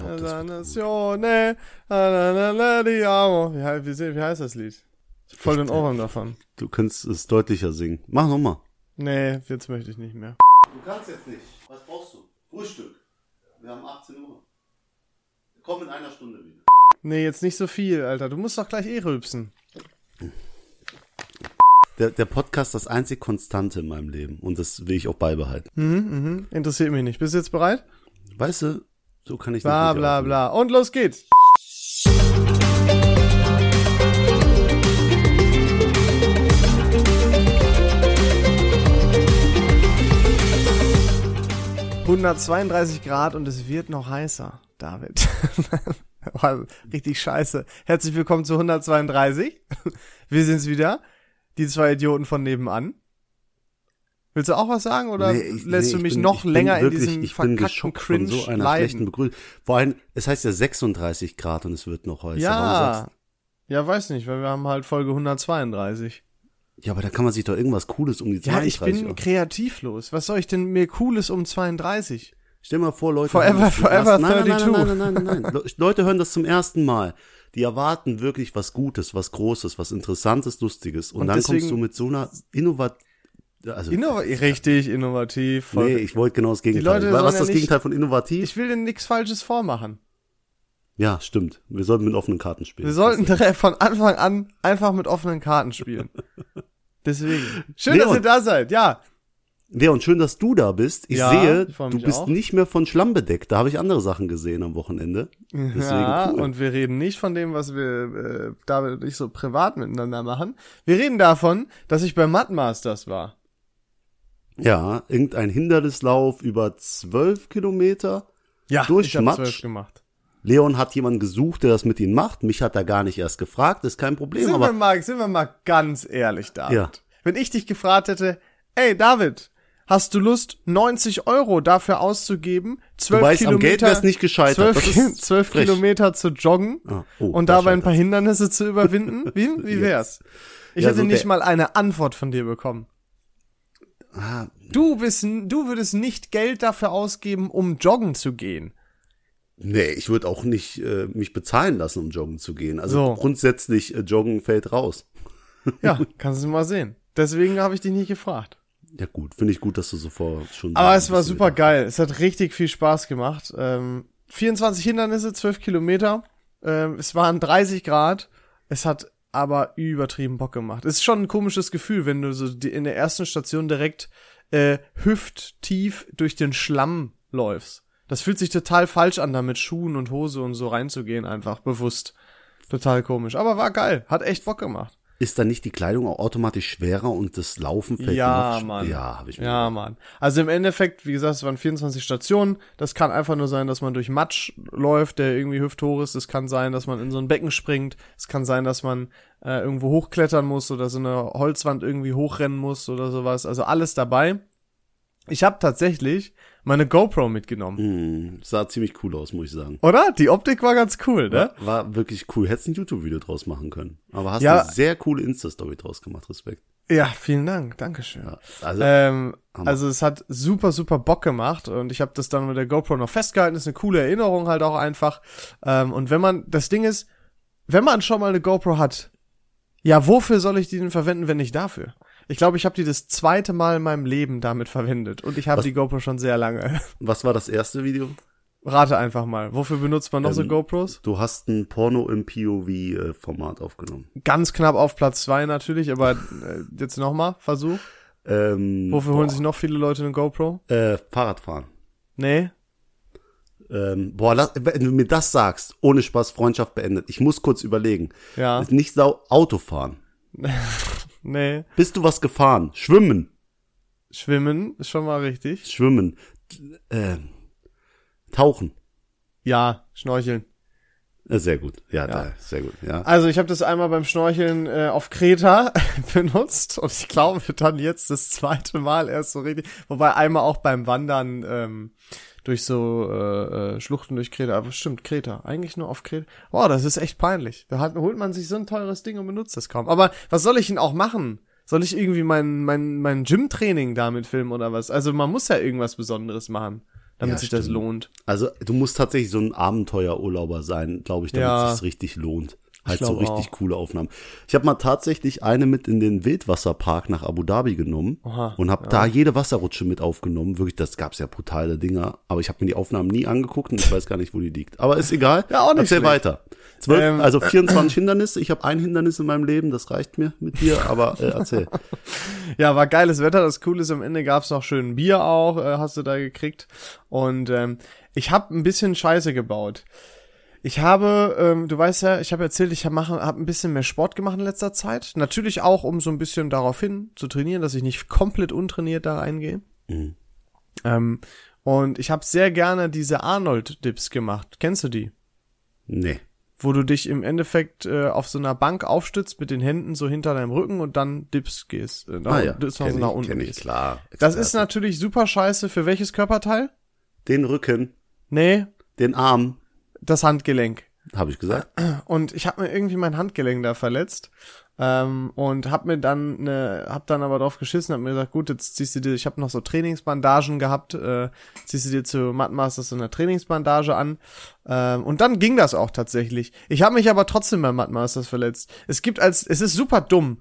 Nazione, di amo. Wie, wie, wie heißt das Lied? Voll den Ohrwurm davon. Du kannst es deutlicher singen. Mach nochmal. Nee, jetzt möchte ich nicht mehr. Du kannst jetzt nicht. Was brauchst du? Frühstück. Wir haben 18 Uhr. Komm in einer Stunde wieder. Nee, jetzt nicht so viel, Alter. Du musst doch gleich eh rülpsen. Der, der Podcast ist das einzig Konstante in meinem Leben und das will ich auch beibehalten. Mhm, interessiert mich nicht. Bist du jetzt bereit? Weißt du, so kann ich Bla nicht bla bla. Und los geht's. ...132 Grad und es wird noch heißer, David. War Richtig scheiße. Herzlich willkommen zu 132. Wir sind's wieder. Die zwei Idioten von nebenan. Willst du auch was sagen oder Nee, ich- lässt nee, du ich mich bin- noch länger in wirklich, diesem Ich verkackten Cringe so einer leiden? schlechten Begrüßung. Vor allem, es heißt ja 36 Grad und es wird noch heißer. Ja. Ja, weiß nicht, weil wir haben halt Folge 132. du- ja, aber da kann man sich doch irgendwas Cooles um die Ja, 32 ich bin auf- kreativlos. Was soll ich denn mir Cooles um 32? Stell mal vor, Leute. Forever, hören das zum forever ersten- nein, nein, 32. Nein, nein, nein, nein, nein, nein. Le- Leute hören das zum ersten Mal. Die erwarten wirklich was Gutes, was Großes, was Interessantes, Lustiges. Und, Und dann deswegen- kommst du mit so einer Innovat... Also, Innova richtig, innovativ. Voll. nee, ich wollte genau das Gegenteil. Leute was ist ja das nicht- Gegenteil von innovativ? Ich will denn nichts Falsches vormachen. ja, stimmt. Wir sollten mit offenen Karten spielen. Wir sollten von Anfang an einfach mit offenen Karten spielen. Deswegen. Schön, dass Leon. ihr da seid. Ja. Leon, schön, dass du da bist. Ich Ja, sehe, ich du bist auch. nicht mehr von Schlamm bedeckt. Da habe ich andere Sachen gesehen am Wochenende. Deswegen ja, cool. und wir reden nicht von dem, was wir äh, David und ich so privat miteinander machen. Wir reden davon, dass ich bei Mud Masters war. Ja, irgendein Hindernislauf über zwölf Kilometer. Ja, Durch ich habe zwölf gemacht. Leon hat jemanden gesucht, der das mit ihm macht. Mich hat er gar nicht erst gefragt. Ist kein Problem. Sind wir, aber mal, sind wir mal ganz ehrlich, David. Ja. Wenn ich dich gefragt hätte, ey David, hast du Lust, 90 Euro dafür auszugeben, 12 weißt, am Kilometer, Geld wär's nicht gescheitert. 12, Das ist 12 frech. Kilometer zu joggen Ah, oh, und da dabei ein paar. Hindernisse zu überwinden? Wie, wie wär's? Ich Ja, hätte so nicht mal eine Antwort von dir bekommen. Ah, Du bist, du würdest nicht Geld dafür ausgeben, um joggen zu gehen. nee, ich würde auch nicht äh, mich bezahlen lassen, um joggen zu gehen. Also So. grundsätzlich äh, joggen fällt raus. Ja, kannst du mal sehen. Deswegen habe ich dich nicht gefragt. Ja gut, finde ich gut, dass du so vor schon. Aber es war super wieder- geil. Es hat richtig viel Spaß gemacht. Ähm, 24 Hindernisse, 12 Kilometer. Ähm, es waren 30 Grad. Es hat aber übertrieben Bock gemacht. Es ist schon ein komisches Gefühl, wenn du so in der ersten Station direkt äh, hüfttief durch den Schlamm läufst. Das fühlt sich total falsch an, da mit Schuhen und Hose und so reinzugehen, einfach bewusst. Total komisch. Aber war geil. Hat echt Bock gemacht. Ist dann nicht die Kleidung auch automatisch schwerer und das Laufen fällt Ja, noch? Mann. Ja, habe ich mir Ja, Mann. Also im Endeffekt, wie gesagt, es waren 24 Stationen. Das kann einfach nur sein, dass man durch Matsch läuft, der irgendwie hüfthoch ist. Es kann sein, dass man in so ein Becken springt. Es kann sein, dass man äh, irgendwo hochklettern muss oder so eine Holzwand irgendwie hochrennen muss oder sowas. Also alles dabei. Ich habe tatsächlich meine GoPro mitgenommen. Hm, sah ziemlich cool aus, muss ich sagen. Oder? Die Optik war ganz cool, ne? War, war wirklich cool. Hättest ein YouTube-Video draus machen können. Aber hast Ja. eine sehr coole Insta-Story draus gemacht. Respekt. Ja, vielen Dank. Dankeschön. Ja, also, Ähm, also es hat super, super Bock gemacht und ich habe das dann mit der GoPro noch festgehalten. ist eine coole Erinnerung halt auch einfach. Ähm, und wenn man, das Ding ist, wenn man schon mal eine GoPro hat, ja, wofür soll ich die denn verwenden, wenn nicht dafür? Ich glaube, ich habe die das zweite Mal in meinem Leben damit verwendet und ich habe die GoPro schon sehr lange. was war das erste Video? Rate einfach mal. Wofür benutzt man noch so Ähm, GoPros? Du hast ein Porno im POV-Format aufgenommen. Ganz knapp auf Platz zwei natürlich, aber äh, jetzt nochmal, Versuch. Ähm, Wofür holen sich noch viele Leute eine GoPro? äh, Fahrradfahren. Nee? Ähm, boah, lass, wenn du mir das sagst, ohne Spaß, Freundschaft beendet. Ich muss kurz überlegen. Ja. Nicht sau Autofahren. Nee. Bist du was gefahren? Schwimmen. Schwimmen ist schon mal richtig. Schwimmen. Äh, tauchen. Ja, Schnorcheln. Sehr gut. Ja, Da, sehr gut. Ja. Also ich habe das einmal beim Schnorcheln äh, auf Kreta benutzt und ich glaube dann jetzt das zweite Mal erst so richtig. Wobei einmal auch beim Wandern ähm, durch so äh, äh, Schluchten durch Kreta. Aber stimmt, Kreta. Eigentlich nur auf Kreta. Boah, das ist echt peinlich. Da hat, holt man sich so ein teures Ding und benutzt das kaum. Aber was soll ich denn auch machen? Soll ich irgendwie mein, mein, mein Gym-Training damit filmen oder was? Also man muss ja irgendwas Besonderes machen. damit Ja, sich das stimmt. lohnt. Also du musst tatsächlich so ein Abenteuerurlauber sein, glaube ich, damit Ja. es sich richtig lohnt. Halt so richtig auch. coole Aufnahmen. Ich habe mal tatsächlich eine mit in den Wildwasserpark nach Abu Dhabi genommen Oha, und habe da jede Wasserrutsche mit aufgenommen. Wirklich, das gab's ja brutale Dinger. Aber ich habe mir die Aufnahmen nie angeguckt und ich weiß gar nicht, wo die liegt. Aber ist egal. Ja, auch nicht Erzähl schlecht. weiter. Zwölf, Ähm. also 24 Hindernisse. Ich habe ein Hindernis in meinem Leben, das reicht mir mit dir. Aber äh, erzähl. Ja, war geiles Wetter. Das Coole ist, am Ende gab's noch schön Bier auch, äh, hast du da gekriegt. Und ähm, ich habe ein bisschen Scheiße gebaut. Ich habe, ähm, du weißt ja, ich habe erzählt, ich habe hab ein bisschen mehr Sport gemacht in letzter Zeit. Natürlich auch, um so ein bisschen darauf hin zu trainieren, dass ich nicht komplett untrainiert da reingehe. Mhm. Ähm, und ich habe sehr gerne diese Arnold-Dips gemacht. Kennst du die? Nee. Wo du dich im Endeffekt äh, auf so einer Bank aufstützt mit den Händen so hinter deinem Rücken und dann Dips gehst. Äh, nach, Ah ja, Dips nach, kenn nach ich, unten kenn ich, klar. Das ist natürlich super scheiße. Für welches Körperteil? Den Rücken, Nee, den Arm, das Handgelenk. habe ich gesagt. Und ich habe mir irgendwie mein Handgelenk da verletzt. Ähm, und hab mir dann ne, hab dann aber drauf geschissen, hab mir gesagt, gut, jetzt ziehst du dir, ich habe noch so Trainingsbandagen gehabt, äh, ziehst du dir zu Mattmasters so eine Trainingsbandage an. Ähm, und dann ging das auch tatsächlich. Ich habe mich aber trotzdem bei Mattmasters verletzt. Es gibt als, es ist super dumm.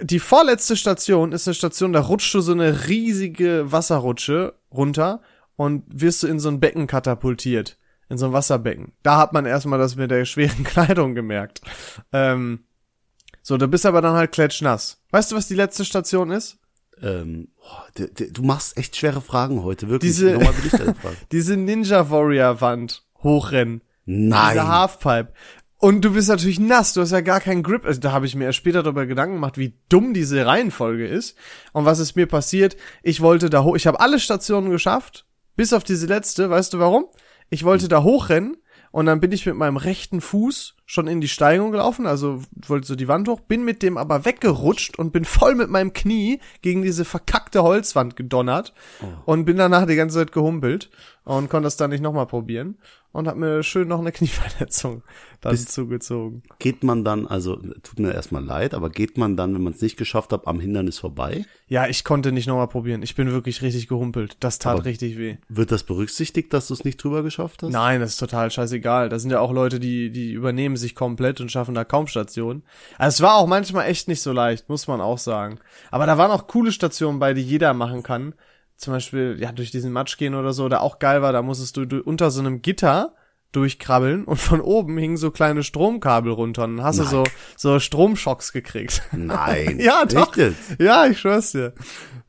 Die vorletzte Station ist eine Station, da rutscht du so eine riesige Wasserrutsche runter und wirst du in so ein Becken katapultiert. In so ein Wasserbecken. Da hat man erstmal das mit der schweren Kleidung gemerkt. Ähm, so, du bist aber dann halt klatschnass. Weißt du, was die letzte Station ist? Ähm, d- du machst echt schwere Fragen heute, wirklich. Diese-. Diese Ninja Warrior Wand hochrennen. Nein. Diese Halfpipe. Und du bist natürlich nass, du hast ja gar keinen Grip. Also da habe ich mir erst später darüber Gedanken gemacht, wie dumm diese Reihenfolge ist. Und was ist mir passiert? Ich wollte da hoch, ich habe alle Stationen geschafft, bis auf diese letzte. Weißt du warum? Ich wollte da hochrennen und dann bin ich mit meinem rechten Fuß schon in die Steigung gelaufen, also wollte so die Wand hoch, bin mit dem aber weggerutscht und bin voll mit meinem Knie gegen diese verkackte Holzwand gedonnert und bin danach die ganze Zeit gehumpelt und konnte das dann nicht nochmal probieren und hab mir schön noch eine Knieverletzung dann zugezogen. Geht man dann, also tut mir erstmal leid, aber geht man dann, wenn man es nicht geschafft hat, am Hindernis vorbei? Ja, ich konnte nicht nochmal probieren. Ich bin wirklich richtig gehumpelt. Das tat Aber- richtig weh. Wird das berücksichtigt, dass du es nicht drüber geschafft hast? Nein, das ist total scheißegal. Da sind ja auch Leute, die, die übernehmen sich komplett und schaffen da kaum Stationen. Also es war auch manchmal echt nicht so leicht, muss man auch sagen. Aber da waren auch coole Stationen bei, die jeder machen kann. Zum Beispiel, ja, durch diesen Matsch gehen oder so, oder auch geil war, da musstest du, du unter so einem Gitter durchkrabbeln und von oben hingen so kleine Stromkabel runter und hast du so, so Stromschocks gekriegt. Nein. Ja, doch. Ja, ich schwör's dir.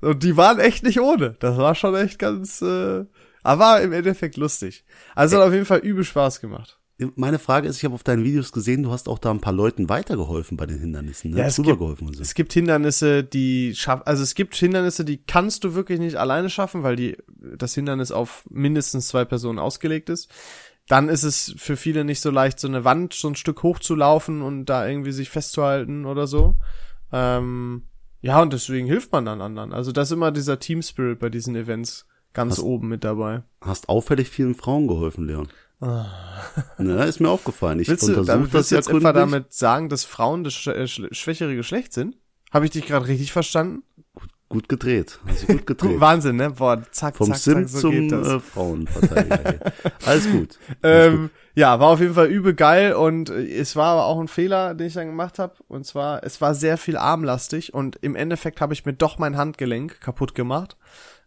Und die waren echt nicht ohne. Das war schon echt ganz, äh, aber im Endeffekt lustig. Also hat auf jeden Fall übel Spaß gemacht. Meine Frage ist, ich habe auf deinen Videos gesehen, du hast auch da ein paar Leuten weitergeholfen bei den Hindernissen, ne? Ja, es Drüber gibt- geholfen und so. Es gibt Hindernisse, die schaff, also es gibt Hindernisse, die kannst du wirklich nicht alleine schaffen, weil die, das Hindernis auf mindestens zwei Personen ausgelegt ist. Dann ist es für viele nicht so leicht, so eine Wand so ein Stück hochzulaufen und da irgendwie sich festzuhalten oder so. Ähm, ja, und deswegen hilft man dann anderen. Also das ist immer dieser Team Spirit bei diesen Events ganz Hast- oben mit dabei. Hast auffällig vielen Frauen geholfen, Leon. Ne, ist mir aufgefallen. Ich untersuche das willst du ja jetzt etwa gründlich. damit sagen, dass Frauen das sch äh, schwächere Geschlecht sind? Habe ich dich gerade richtig verstanden? Gut gedreht. Hast du gut gedreht. Wahnsinn, ne? Boah, zack, Vom zack, Sim zack, so zum geht das. äh, Frauenverteidiger. Alles gut. Alles gut. ähm, ja, war auf jeden Fall übel geil und äh, es war aber auch ein Fehler, den ich dann gemacht habe. Und zwar, es war sehr viel armlastig und im Endeffekt habe ich mir doch mein Handgelenk kaputt gemacht.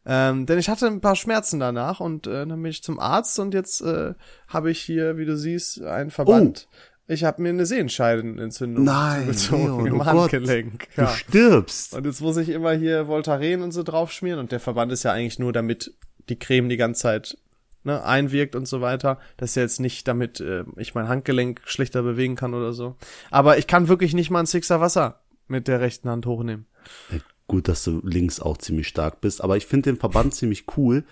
Ähm, denn ich hatte ein paar Schmerzen danach und äh, dann bin ich zum Arzt und jetzt äh, habe ich hier, wie du siehst, einen Verband. Ich habe mir eine Sehenscheidenentzündung Nein, Leon, im oh Gott. Handgelenk. Du Ja. stirbst. Und jetzt muss ich immer hier Voltaren und so draufschmieren und der Verband ist ja eigentlich nur, damit die Creme die ganze Zeit ne, einwirkt und so weiter. Das ist ja jetzt nicht, damit äh, ich mein Handgelenk schlechter bewegen kann oder so. Aber ich kann wirklich nicht mal ein Sixer Wasser mit der rechten Hand hochnehmen. Gut, dass du links auch ziemlich stark bist, aber ich finde den Verband ziemlich cool,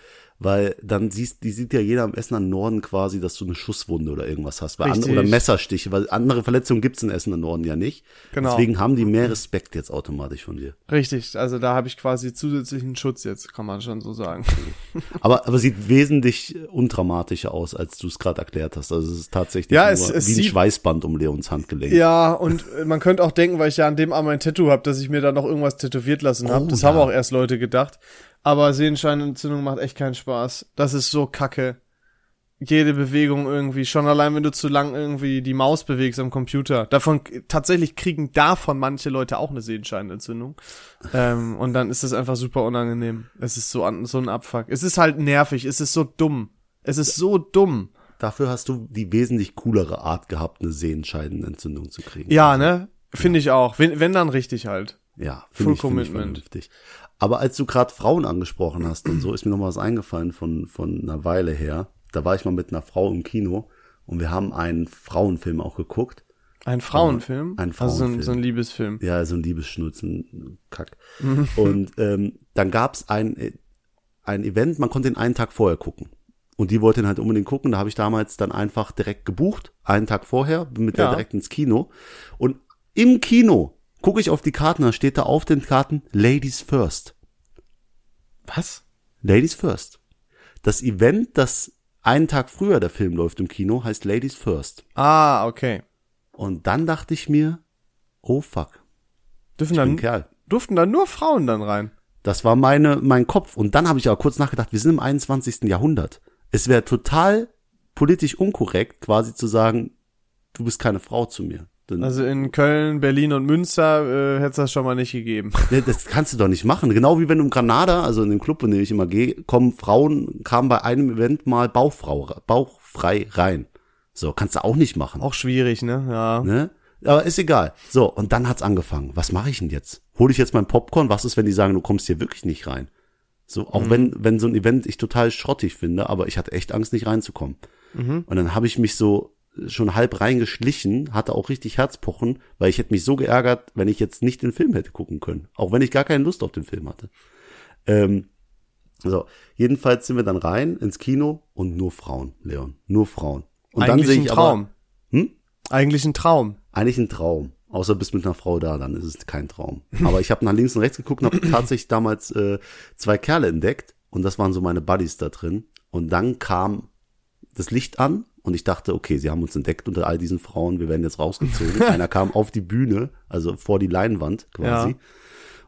weil dann siehst, die sieht ja jeder am Essener Norden quasi, dass du eine Schusswunde oder irgendwas hast, weil an, Richtig. oder Messerstiche, weil andere Verletzungen gibt's in Essener Norden ja nicht. Genau. Deswegen haben die mehr Respekt jetzt automatisch von dir. Richtig, also da habe ich quasi zusätzlichen Schutz jetzt, kann man schon so sagen. Aber, aber sieht wesentlich undramatischer aus, als du es gerade erklärt hast. Also es ist tatsächlich Ja, es- es wie ein Schweißband um Leons Handgelenk. Ja, und äh, man könnte auch denken, weil ich ja an dem Arm ein Tattoo habe, dass ich mir da noch irgendwas tätowiert lassen habe. Oh, das ja. haben auch erst Leute gedacht. Aber Sehenscheinentzündung macht echt keinen Spaß. Das ist so kacke. Jede Bewegung irgendwie, schon allein wenn du zu lang irgendwie die Maus bewegst am Computer. Davon, tatsächlich kriegen davon manche Leute auch eine Sehenscheinentzündung. ähm, und dann ist es einfach super unangenehm. Es ist so, an, so ein Abfuck. Es ist halt nervig, es ist so dumm. Es ist so dumm. Dafür hast du die wesentlich coolere Art gehabt, eine Sehenscheidenentzündung zu kriegen. Ja, ne? Finde ich auch. Wenn, wenn dann richtig halt. Ja, Full finde ich, find ich vernünftig. Aber als du gerade Frauen angesprochen hast und so, ist mir noch mal was eingefallen von, von einer Weile her. Da war ich mal mit einer Frau im Kino und wir haben einen Frauenfilm auch geguckt. Ein Frauenfilm? Ein Also so ein, Frauenfilm. so ein Liebesfilm. Ja, so ein Liebesschnutzen, Kack. und ähm, dann gab's ein, ein Event, man konnte den einen Tag vorher gucken. Und die wollte ihn halt unbedingt gucken. Da habe ich damals dann einfach direkt gebucht, einen Tag vorher, bin mit der Ja. direkt ins Kino. Und im Kino gucke ich auf die Karten, da steht da auf den Karten Ladies First. Was? Ladies First. Das Event, das einen Tag früher der Film läuft im Kino, heißt Ladies First. Ah, okay. Und dann dachte ich mir, oh fuck, Dürfen dann, Kerl. durften dann nur Frauen dann rein? Das war meine, mein Kopf. Und dann habe ich aber kurz nachgedacht, wir sind im 21. Jahrhundert. Es wäre total politisch unkorrekt, quasi zu sagen, du bist keine Frau zu mir. Denn, Also in Köln, Berlin und Münster äh, hätte es das schon mal nicht gegeben. Das kannst du doch nicht machen. Genau wie wenn du im Granada, also in dem Club, in dem ich immer gehe, kommen Frauen, kamen bei einem Event mal Bauchfrau, bauchfrei rein. So, kannst du auch nicht machen. Auch schwierig, ne? Ja. Ne? Aber ist egal. So, und dann hat's angefangen. Was mache ich denn jetzt? Hole ich jetzt mein Popcorn? Was ist, wenn die sagen, du kommst hier wirklich nicht rein? So, auch wenn, wenn so ein Event ich total schrottig finde, aber ich hatte echt Angst, nicht reinzukommen. Und dann habe ich mich so schon halb reingeschlichen, hatte auch richtig Herzpochen, weil ich hätte mich so geärgert, wenn ich jetzt nicht den Film hätte gucken können. Auch wenn ich gar keine Lust auf den Film hatte. Ähm, so, jedenfalls sind wir dann rein ins Kino und nur Frauen, Leon. Nur Frauen. Und Eigentlich dann sehe ein ich Traum. aber, hm? Eigentlich ein Traum. eigentlich ein Traum. Außer bist mit einer Frau da, dann ist es kein Traum. Aber ich habe nach links und rechts geguckt und habe tatsächlich damals äh, zwei Kerle entdeckt und das waren so meine Buddies da drin. Und dann kam das Licht an und ich dachte, okay, sie haben uns entdeckt unter all diesen Frauen, wir werden jetzt rausgezogen. Einer kam auf die Bühne, also vor die Leinwand quasi Ja.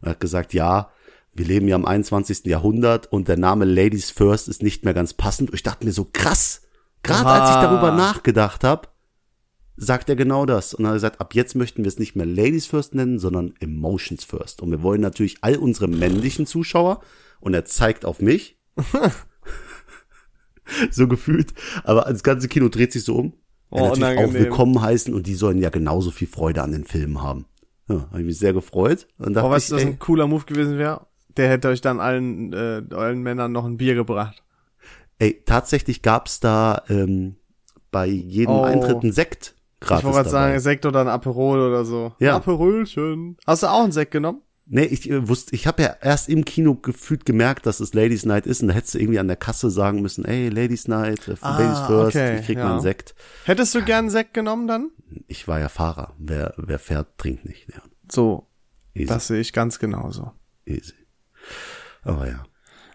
und hat gesagt, ja, wir leben ja im 21. Jahrhundert und der Name Ladies First ist nicht mehr ganz passend. Und ich dachte mir so, krass, gerade als ich darüber nachgedacht habe, sagt er genau das. Und er hat gesagt, ab jetzt möchten wir es nicht mehr Ladies First nennen, sondern Emotions First. Und wir wollen natürlich all unsere männlichen Zuschauer, und er zeigt auf mich, so gefühlt, aber das ganze Kino dreht sich so um. Oh, natürlich auch willkommen heißen und die sollen ja genauso viel Freude an den Filmen haben. Ja, habe ich mich sehr gefreut. Und dachte Aber was ich, das ein cooler Move gewesen wäre, der hätte euch dann allen, äh, allen Männern noch ein Bier gebracht. ey, tatsächlich gab's da ähm, bei jedem Oh. Eintritt einen Sekt gratis ich wollte gerade sagen, Sekt oder ein Aperol oder so. Ja. Aperolchen. Hast du auch einen Sekt genommen? Nee, ich äh, wusste, ich habe ja erst im Kino gefühlt gemerkt, dass es Ladies Night ist und da hättest du irgendwie an der Kasse sagen müssen, ey, Ladies Night, äh, Ah, Ladies First, okay, ich krieg ja. mal einen Sekt. Hättest du gern einen Sekt genommen dann? Ich war ja Fahrer. Wer, wer fährt, trinkt nicht. Ja, So, easy, das sehe ich ganz genauso. easy. Aber ja.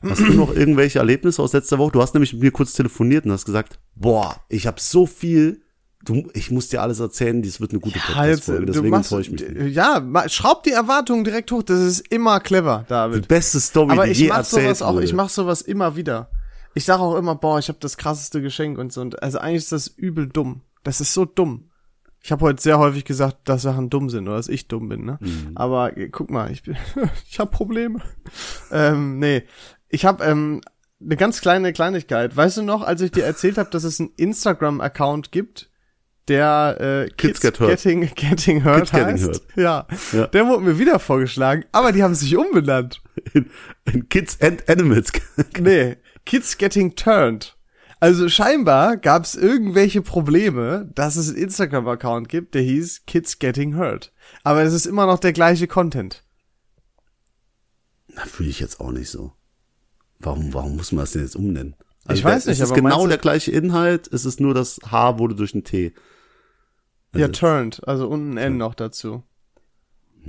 Hast du noch irgendwelche Erlebnisse aus letzter Woche? Du hast nämlich mit mir kurz telefoniert und hast gesagt, boah, ich habe so viel, du, ich muss dir alles erzählen, dies wird eine gute Podcast-Folge, du deswegen machst, enttäusche ich mich nicht. ja, schraub die Erwartungen direkt hoch, das ist immer clever, Die David. beste Story, Aber die ich je mach erzählt sowas auch, wurde. ich mach sowas immer wieder. Ich sage auch immer, boah, ich habe das krasseste Geschenk und so. Und also eigentlich ist das übel dumm. Das ist so dumm. Ich habe heute sehr häufig gesagt, dass Sachen dumm sind oder dass ich dumm bin, ne? Mhm. Aber äh, guck mal, ich bin, ich habe Probleme. ähm, nee, ich habe ähm, eine ganz kleine Kleinigkeit. Weißt du noch, als ich dir erzählt habe, dass es einen Instagram-Account gibt, der äh, Kids Get Hurt. Getting, Getting Hurt Kids Getting heißt? Hurt. Ja. Ja. Der wurde mir wieder vorgeschlagen, aber die haben sich umbenannt. in, in Kids and Animals. Nee, Kids Getting Turned. Also scheinbar gab es irgendwelche Probleme, dass es einen Instagram-Account gibt, der hieß Kids Getting Hurt. Aber es ist immer noch der gleiche Content. Na, fühle ich jetzt auch nicht so. Warum, warum muss man das denn jetzt umnennen? Ich weiß nicht, es ist aber genau der gleiche Inhalt, es ist nur das H wurde durch ein T. Ja, turned, also und ein N noch dazu.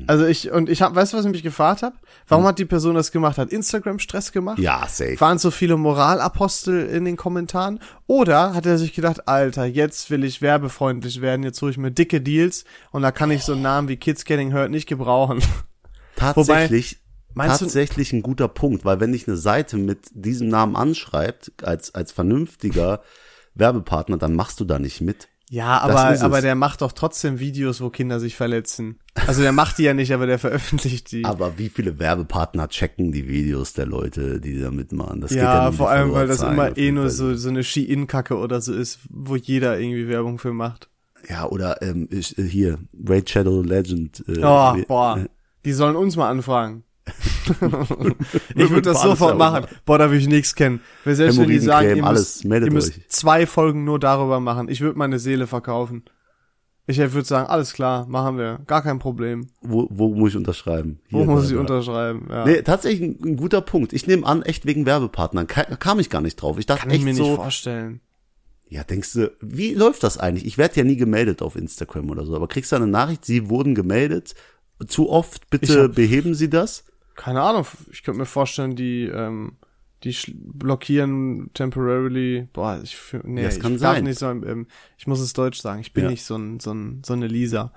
Also ich, und ich hab, weißt du, was ich mich gefragt habe? Warum hat die Person das gemacht? Hat Instagram Stress gemacht? Ja, safe. Waren so viele Moralapostel in den Kommentaren? Oder hat er sich gedacht, Alter, jetzt will ich werbefreundlich werden, jetzt hole ich mir dicke Deals und da kann ich so einen Namen wie Kids Getting Hurt nicht gebrauchen. Tatsächlich, du- tatsächlich ein guter Punkt, weil wenn dich eine Seite mit diesem Namen anschreibt, als, als vernünftiger Werbepartner, dann machst du da nicht mit. Ja, aber, aber der macht doch trotzdem Videos, wo Kinder sich verletzen. Also der macht die ja nicht, aber der veröffentlicht die. Aber wie viele Werbepartner checken die Videos der Leute, die da mitmachen? Das geht ja, ja, nur um vor allem, weil das immer eh nur so, so eine Ski-In-Kacke oder so ist, wo jeder irgendwie Werbung für macht. Ja, oder ähm, ich, äh, hier, Raid Shadow Legend. Äh, Oh, boah. Die sollen uns mal anfragen. ich würde das sofort machen. Boah, da will ich nichts kennen. Weil selbst wenn die sagen, ihr alles, müsst, ihr müsst zwei Folgen nur darüber machen. Ich würde meine Seele verkaufen. Ich würde sagen, alles klar, machen wir. Gar kein Problem. Wo, wo muss ich unterschreiben? Wo Hier, muss da, ich da. unterschreiben? Ja. Nee, tatsächlich ein, ein guter Punkt. Ich nehme an, echt wegen Werbepartnern. Ka kam ich gar nicht drauf. Ich dachte Kann ich echt mir so, nicht vorstellen. ja, denkst du, wie läuft das eigentlich? Ich werde ja nie gemeldet auf Instagram oder so, aber kriegst du eine Nachricht, sie wurden gemeldet? Zu oft, Ich bitte hab- beheben Sie das? Keine Ahnung. Ich könnte mir vorstellen, die, ähm, die blockieren temporarily. Boah, ich, nee, das kann ich darf sein. nicht so, ähm, ich muss es deutsch sagen. Ich bin Ja. nicht so ein, so ein, so eine Lisa.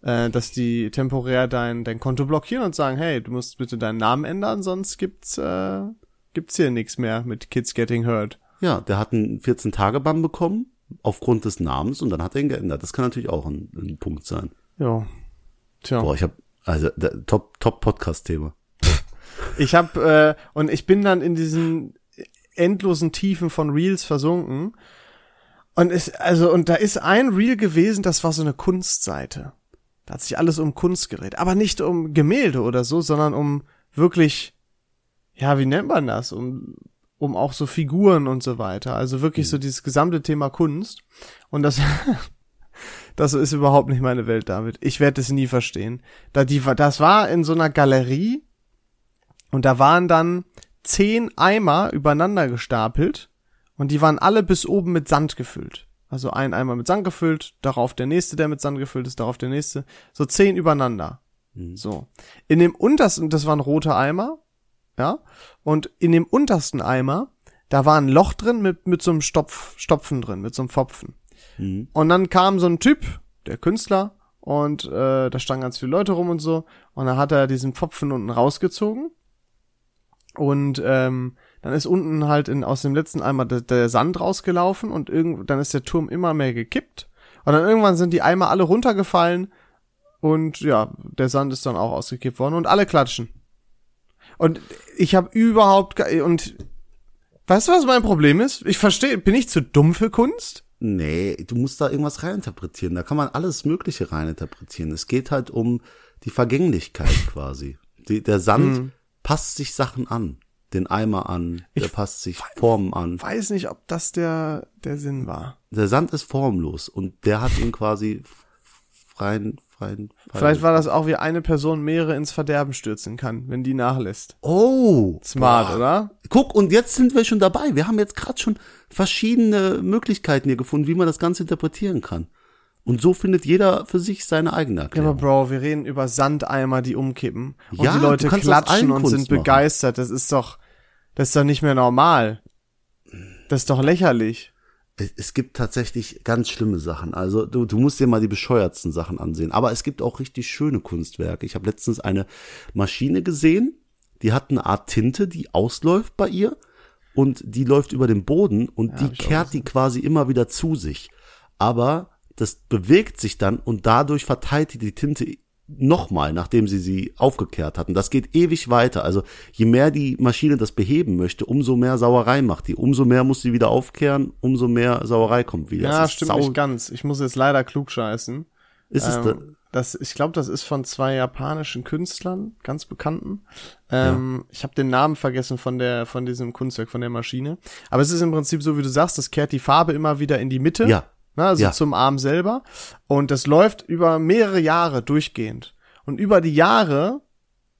Äh, dass die temporär dein, dein Konto blockieren und sagen, hey, du musst bitte deinen Namen ändern, sonst gibt's, äh, gibt's hier nichts mehr mit Kids Getting Hurt. Ja, der hat einen 14-Tage-Bann bekommen aufgrund des Namens und dann hat er ihn geändert. Das kann natürlich auch ein, ein Punkt sein. Ja. Tja. Boah, ich habe also der, top top Podcast Thema. Ich hab, äh, und ich bin dann in diesen endlosen Tiefen von Reels versunken. Und es, also, und da ist ein Reel gewesen, das war so eine Kunstseite. Da hat sich alles um Kunst geredet. Aber nicht um Gemälde oder so, sondern um wirklich, ja, wie nennt man das? Um, um auch so Figuren und so weiter. Also wirklich so dieses gesamte Thema Kunst. Und das, das ist überhaupt nicht meine Welt, David. Ich werde es nie verstehen. Da die, das war in so einer Galerie und da waren dann zehn Eimer übereinander gestapelt und die waren alle bis oben mit Sand gefüllt. Also ein Eimer mit Sand gefüllt, darauf der nächste, der mit Sand gefüllt ist, darauf der nächste. So zehn übereinander. So. In dem untersten, das waren rote Eimer, ja, und in dem untersten Eimer, da war ein Loch drin mit, mit so einem Stopf, Stopfen drin, mit so einem Pfropfen. Mhm. Und dann kam so ein Typ, der Künstler, und äh, da standen ganz viele Leute rum und so. Und dann hat er diesen Pfropfen unten rausgezogen. Und ähm, dann ist unten halt in, aus dem letzten Eimer der, der Sand rausgelaufen und irgend, dann ist der Turm immer mehr gekippt. Und dann irgendwann sind die Eimer alle runtergefallen und ja, der Sand ist dann auch ausgekippt worden und alle klatschen. Und ich habe überhaupt und weißt du, was mein Problem ist? Ich verstehe, bin ich zu dumm für Kunst? Nee, du musst da irgendwas reininterpretieren. Da kann man alles Mögliche reininterpretieren. Es geht halt um die Vergänglichkeit quasi. Die, der Sand passt sich Sachen an. Den Eimer an, der Ich passt sich Formen an. Weiß nicht, ob das der der Sinn war. Der Sand ist formlos und der hat ihn quasi freien, freien, freien Vielleicht war das auch wie eine Person mehrere ins Verderben stürzen kann, wenn die nachlässt. Oh, Smart, boah. oder? Guck, und jetzt sind wir schon dabei. Wir haben jetzt gerade schon verschiedene Möglichkeiten hier gefunden, wie man das Ganze interpretieren kann. Und so findet jeder für sich seine eigene Ja, Erklärung. aber Bro, wir reden über Sandeimer, die umkippen. Und Ja, die Leute klatschen und Kunst sind machen. begeistert. Das ist doch, das ist doch nicht mehr normal. Das ist doch lächerlich. es, gibt tatsächlich ganz schlimme Sachen. Also du, du musst dir mal die bescheuertsten Sachen ansehen. Aber es gibt auch richtig schöne Kunstwerke. Ich habe letztens eine Maschine gesehen, die hat eine Art Tinte, die ausläuft bei ihr und die läuft über den Boden und hab die kehrt die quasi immer wieder zu sich. Aber das bewegt sich dann und dadurch verteilt die die Tinte nochmal, nachdem sie sie aufgekehrt hatten. Das geht ewig weiter. Also je mehr die Maschine das beheben möchte, umso mehr Sauerei macht die. Umso mehr muss sie wieder aufkehren, umso mehr Sauerei kommt wieder. Ja, stimmt sau- nicht ganz. Ich muss jetzt leider klugscheißen. Ist es da, Ähm, das, ich glaube, das ist von zwei japanischen Künstlern, ganz bekannten. Ähm, Ich habe den Namen vergessen von der, von diesem Kunstwerk, von der Maschine. Aber es ist im Prinzip so, wie du sagst, das kehrt die Farbe immer wieder in die Mitte. Ja. Ne, also Ja. zum Arm selber. Und das läuft über mehrere Jahre durchgehend. Und über die Jahre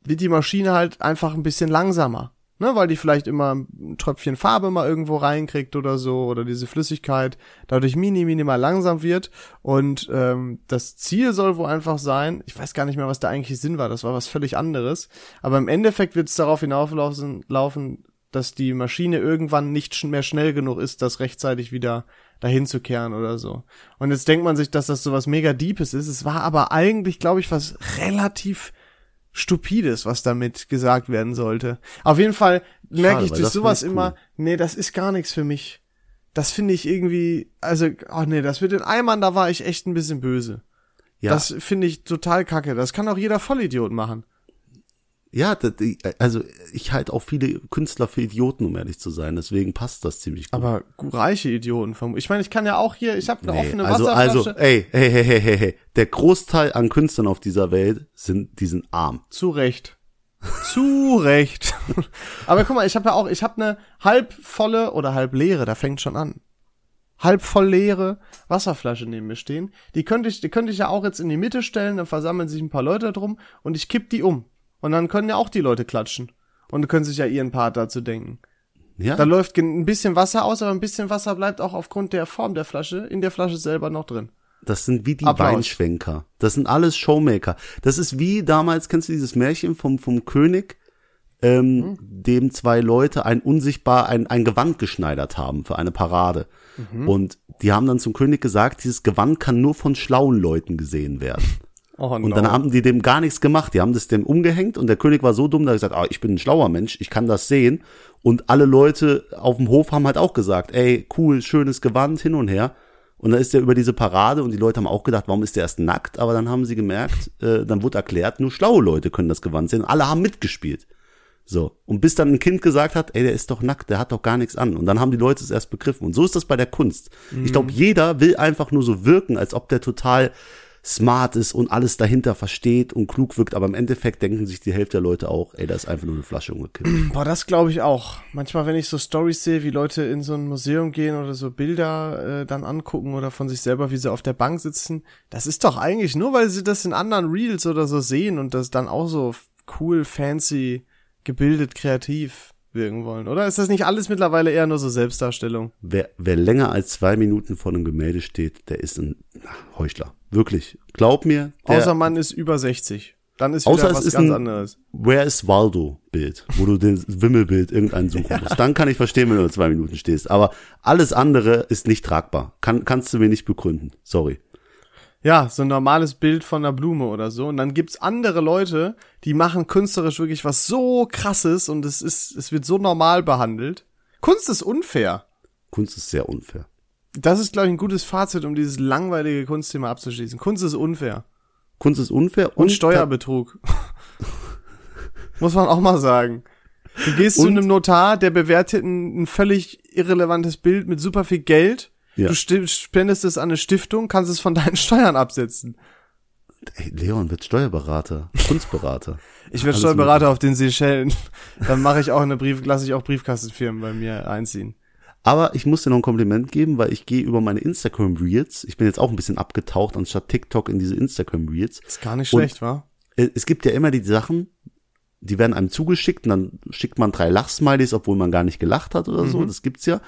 wird die Maschine halt einfach ein bisschen langsamer. Ne, weil die vielleicht immer ein Tröpfchen Farbe mal irgendwo reinkriegt oder so, oder diese Flüssigkeit dadurch mini, minimal langsam wird. Und ähm, das Ziel soll wohl einfach sein, ich weiß gar nicht mehr, was der eigentliche Sinn war, das war was völlig anderes. Aber im Endeffekt wird es darauf hinauflaufen, laufen, dass die Maschine irgendwann nicht mehr schnell genug ist, das rechtzeitig wieder dahin zu kehren oder so. Und jetzt denkt man sich, dass das so was mega Deepes ist. Es war aber eigentlich, glaube ich, was relativ Stupides, was damit gesagt werden sollte. Auf jeden Fall merke ich durch sowas ich cool. immer, nee, das ist gar nichts für mich. Das finde ich irgendwie, also, ach nee, das mit den Eimern, da war ich echt ein bisschen böse. Ja, Das finde ich total kacke. Das kann auch jeder Vollidiot machen. Ja, das, also ich halte auch viele Künstler für Idioten, um ehrlich zu sein. Deswegen passt das ziemlich gut. Aber reiche Idioten vom. Ich meine, ich kann ja auch hier, ich habe eine Nee, offene also, Wasserflasche. also, ey, hey, hey, hey, hey, hey, der Großteil an Künstlern auf dieser Welt sind, die sind arm. Zu Recht. Zu Recht. Aber guck mal, ich habe ja auch, ich habe eine halb volle oder halb leere, da fängt schon an. Halb voll leere Wasserflasche neben mir stehen. Die könnte ich, die könnte ich ja auch jetzt in die Mitte stellen, dann versammeln sich ein paar Leute drum und ich kipp die um. Und dann können ja auch die Leute klatschen. Und können sich ja ihren Part dazu denken. Ja, Da läuft ein bisschen Wasser aus, aber ein bisschen Wasser bleibt auch aufgrund der Form der Flasche in der Flasche selber noch drin. das sind wie die Applaus. Weinschwenker. Das sind alles Showmaker. Das ist wie damals, kennst du dieses Märchen vom, vom König, ähm, Mhm. dem zwei Leute ein unsichtbar, ein, ein Gewand geschneidert haben für eine Parade. Mhm. Und die haben dann zum König gesagt, dieses Gewand kann nur von schlauen Leuten gesehen werden. Oh, Und dann haben die dem gar nichts gemacht. Die haben das dem umgehängt und der König war so dumm, dass er gesagt, ah, ich bin ein schlauer Mensch, ich kann das sehen. Und alle Leute auf dem Hof haben halt auch gesagt, ey, cool, schönes Gewand, hin und her. Und dann ist er über diese Parade und die Leute haben auch gedacht, warum ist der erst nackt? Aber dann haben sie gemerkt, äh, dann wurde erklärt, nur schlaue Leute können das Gewand sehen. Alle haben mitgespielt. So. Und bis dann ein Kind gesagt hat, ey, der ist doch nackt, der hat doch gar nichts an. Und dann haben die Leute es erst begriffen. Und so ist das bei der Kunst. Ich glaube, jeder will einfach nur so wirken, als ob der total smart ist und alles dahinter versteht und klug wirkt. Aber im Endeffekt denken sich die Hälfte der Leute auch, ey, da ist einfach nur eine Flasche umgekippt. Boah, das glaube ich auch. Manchmal, wenn ich so Stories sehe, wie Leute in so ein Museum gehen oder so Bilder äh, dann angucken oder von sich selber, wie sie auf der Bank sitzen, das ist doch eigentlich nur, weil sie das in anderen Reels oder so sehen und das dann auch so cool, fancy, gebildet, kreativ wirken wollen. Oder ist das nicht alles mittlerweile eher nur so Selbstdarstellung? Wer, wer länger als zwei Minuten vor einem Gemälde steht, der ist ein Heuchler. Wirklich. Glaub mir. Der, Außer man ist über 60. Dann ist Außer wieder was ist ganz ein- anderes. Where is Waldo Bild, wo du den Wimmelbild irgendeinen suchen musst. Dann kann ich verstehen, wenn du zwei Minuten stehst. Aber alles andere ist nicht tragbar. Kann, kannst du mir nicht begründen. Sorry. Ja, so ein normales Bild von einer Blume oder so. Und dann gibt's andere Leute, die machen künstlerisch wirklich was so krasses und es ist, es wird so normal behandelt. Kunst ist unfair. Kunst ist sehr unfair. Das ist, glaube ich, ein gutes Fazit, um dieses langweilige Kunstthema abzuschließen. Kunst ist unfair. Kunst ist unfair Und, und, Steuerbetrug. Muss man auch mal sagen. Du gehst zu Und- einem Notar, der bewertet ein, ein völlig irrelevantes Bild mit super viel Geld. Ja. Du spendest es an eine Stiftung, kannst es von deinen Steuern absetzen. Ey, Leon wird Steuerberater, Kunstberater. Ich werde Steuerberater auf den Seychellen. Dann mache ich auch eine Brief, lasse ich auch Briefkastenfirmen bei mir einziehen. Aber ich muss dir noch ein Kompliment geben, weil ich gehe über meine Instagram Reels. Ich bin jetzt auch ein bisschen abgetaucht anstatt TikTok in diese Instagram Reels. Ist gar nicht Und- schlecht, wa? Äh, Es gibt ja immer die Sachen, die werden einem zugeschickt und dann schickt man drei Lachsmileys, obwohl man gar nicht gelacht hat oder so. Das gibt's ja.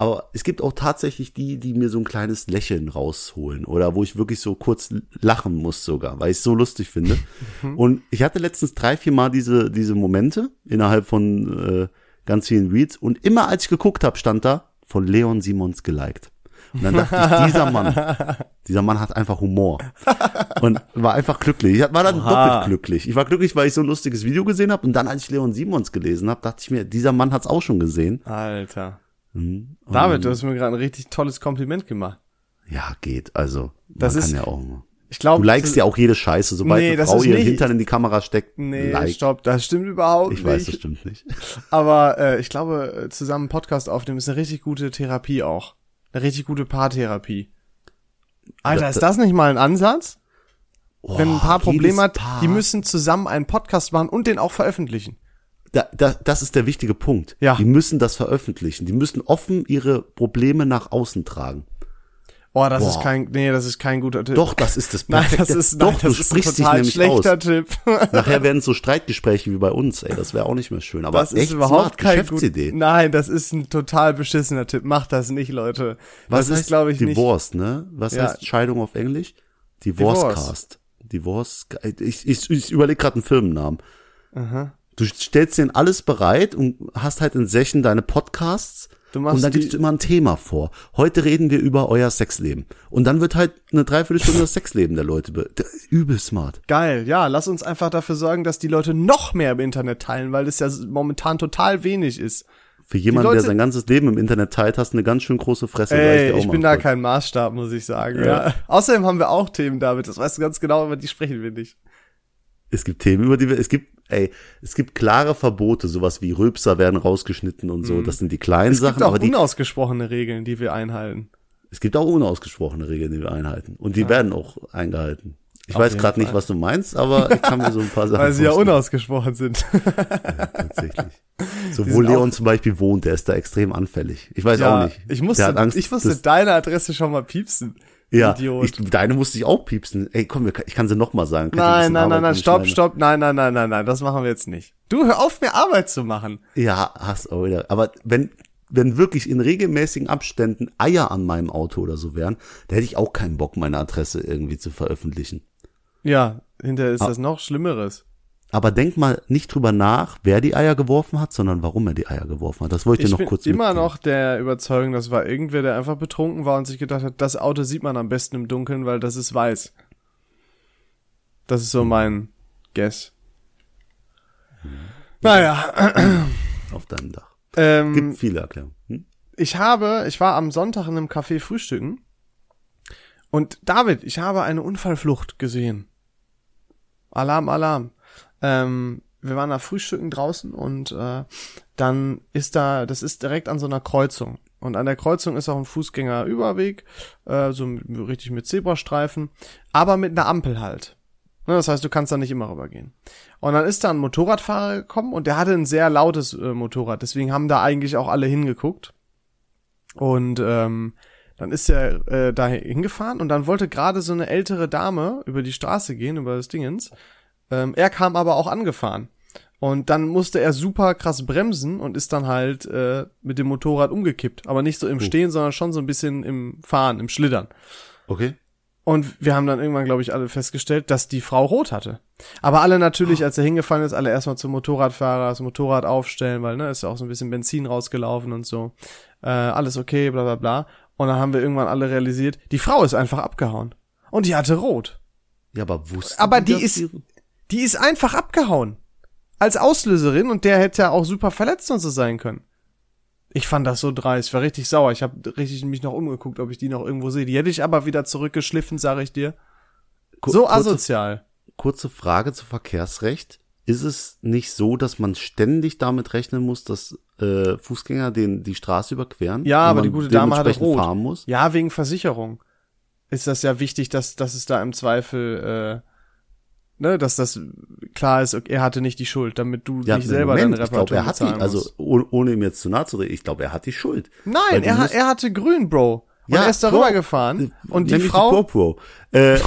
Aber es gibt auch tatsächlich die, die mir so ein kleines Lächeln rausholen oder wo ich wirklich so kurz lachen muss sogar, weil ich es so lustig finde. Und ich hatte letztens drei, vier Mal diese, diese Momente innerhalb von äh, ganz vielen Reads und immer als ich geguckt habe, stand da von Leon Simons geliked. Und dann dachte ich, dieser Mann, dieser Mann hat einfach Humor und war einfach glücklich. Ich war dann Oha. doppelt glücklich. Ich war glücklich, weil ich so ein lustiges Video gesehen habe und dann, als ich Leon Simons gelesen habe, dachte ich mir, dieser Mann hat's auch schon gesehen. Alter. Mhm. David, du hast mir gerade ein richtig tolles Kompliment gemacht. Ja, geht. Also, Das ist- kann ja auch. Ich glaube, Du likest ja auch jede Scheiße, sobald Nee, eine das Frau ihren nicht- Hintern in die Kamera steckt. Nee, like. stopp, das stimmt überhaupt Ich weiß, nicht. das stimmt nicht. Aber äh, ich glaube, äh, zusammen einen Podcast aufnehmen ist eine richtig gute Therapie auch. Eine richtig gute Paartherapie. Alter, Da- ist das nicht mal ein Ansatz? Wenn ein Paar Probleme hat, Paar- die müssen zusammen einen Podcast machen und den auch veröffentlichen. Da, da, das ist der wichtige Punkt. Ja. Die müssen das veröffentlichen. Die müssen offen ihre Probleme nach außen tragen. Oh, das Boah. ist kein, nee, das ist kein guter Tipp. Doch, das ist das Nein, perfekte. das ist, Doch, nein, du das ist ein sprichst dich total nämlich schlechter aus. Tipp. Nachher werden es so Streitgespräche wie bei uns, ey. Das wäre auch nicht mehr schön. Aber Das ist überhaupt smart, kein gut, Geschäftsidee. Nein, das ist ein total beschissener Tipp. Macht das nicht, Leute. Was das heißt ist, glaube ich, nicht. Divorce, ne? Was Ja. heißt Scheidung auf Englisch? Divorce. Divorcecast. Divorce. Ich, ich, ich überlege gerade einen Firmennamen. Du stellst dir alles bereit und hast halt in Session deine Podcasts Du machst und dann gibst du immer ein Thema vor. Heute reden wir über euer Sexleben. Und dann wird halt eine Dreiviertelstunde das Sexleben der Leute. Be übel smart. Geil, ja, lass uns einfach dafür sorgen, dass die Leute noch mehr im Internet teilen, weil das ja momentan total wenig ist. Für jemanden, der sein ganzes Leben im Internet teilt, hast du eine ganz schön große Fresse. Ey, ich mal bin da kein Maßstab, muss ich sagen. Ja. Ja. Außerdem haben wir auch Themen, David. Das weißt du ganz genau, über die sprechen wir nicht. Es gibt Themen, über die wir, es gibt, ey, es gibt klare Verbote, sowas wie Rülpser werden rausgeschnitten und so. Das sind die kleinen Mhm. Es Sachen, gibt auch aber die, unausgesprochene Regeln, die wir einhalten. es gibt auch unausgesprochene Regeln, die wir einhalten. Und die werden auch eingehalten. Ich Auf weiß gerade nicht, was du meinst, aber ich kann mir so ein paar Sachen Weil sie ja unausgesprochen sind. tatsächlich. So, Die wo Leon zum Beispiel wohnt, der ist da extrem anfällig. Ich weiß ja, auch nicht. Ich musste, ich musste dass- deine Adresse schon mal piepsen. Ja, Idiot. ich, deine musste ich auch piepsen. Ey, komm, ich kann sie noch mal sagen. Nein, nein, nein, nein, stopp, stopp, nein, nein, nein, nein, nein, das machen wir jetzt nicht. Du, hör auf, mir Arbeit zu machen. Ja, hast auch wieder. Aber wenn, wenn wirklich in regelmäßigen Abständen Eier an meinem Auto oder so wären, da hätte ich auch keinen Bock, meine Adresse irgendwie zu veröffentlichen. Ja, hinterher ist Ah. das noch Schlimmeres. Aber denk mal nicht drüber nach, wer die Eier geworfen hat, sondern warum er die Eier geworfen hat. Das wollte ich, Ich dir noch bin kurz immer mitgeben. noch der Überzeugung, das war irgendwer, der einfach betrunken war und sich gedacht hat, das Auto sieht man am besten im Dunkeln, weil das ist weiß. Das ist so mein Guess. Naja, auf deinem Dach. ähm, Gibt viele Erklärungen. Hm? ich habe, ich war am Sonntag in einem Café frühstücken und David, ich habe eine Unfallflucht gesehen. Alarm, Alarm. Ähm, wir waren da frühstücken draußen und äh, dann ist da, das ist direkt an so einer Kreuzung. Und an der Kreuzung ist auch ein Fußgängerüberweg, äh, so mit, richtig mit Zebrastreifen, aber mit einer Ampel halt. Ne, Das heißt, du kannst da nicht immer rübergehen. Und dann ist da ein Motorradfahrer gekommen und der hatte ein sehr lautes äh, Motorrad, deswegen haben da eigentlich auch alle hingeguckt. Und ähm, dann ist er äh, da hingefahren und dann wollte gerade so eine ältere Dame über die Straße gehen, über das Dingens. Ähm, er kam aber auch angefahren. Und dann musste er super krass bremsen und ist dann halt äh, mit dem Motorrad umgekippt. Aber nicht so im Stehen, sondern schon so ein bisschen im Fahren, im Schlittern. Okay. Und wir haben dann irgendwann, glaube ich, alle festgestellt, dass die Frau rot hatte. Aber alle natürlich, als er hingefallen ist, alle erstmal zum Motorradfahrer, das Motorrad aufstellen, weil, ne, ist ja auch so ein bisschen Benzin rausgelaufen und so. Äh, alles okay, bla bla bla. Und dann haben wir irgendwann alle realisiert, die Frau ist einfach abgehauen. Und die hatte rot. Ja, aber wusste Aber die dass ist- Die ist einfach abgehauen. Als Auslöserin und der hätte ja auch super verletzt und so sein können. Ich fand das so dreist, war richtig sauer. Ich habe richtig mich noch umgeguckt, ob ich die noch irgendwo sehe. Die hätte ich aber wieder zurückgeschliffen, sage ich dir. So kurze- asozial. kurze Frage zu Verkehrsrecht. Ist es nicht so, dass man ständig damit rechnen muss, dass äh, Fußgänger den, die Straße überqueren? Ja, aber die gute Dame dementsprechend rot. fahren muss? Ja, wegen Versicherung ist das ja wichtig, dass, dass es da im Zweifel, äh, ne, dass das klar ist, er hatte nicht die Schuld, damit du Ja, nicht selber deine Moment, ich glaube, Reparatur er hat die, also musst. oh- ohne ihm jetzt zu nahe zu reden, ich glaube, er hat die Schuld. Nein, er, hat, er hatte grün, Bro. Und Ja, er ist darüber Pro- gefahren. Und die Frau, GoPro. Äh,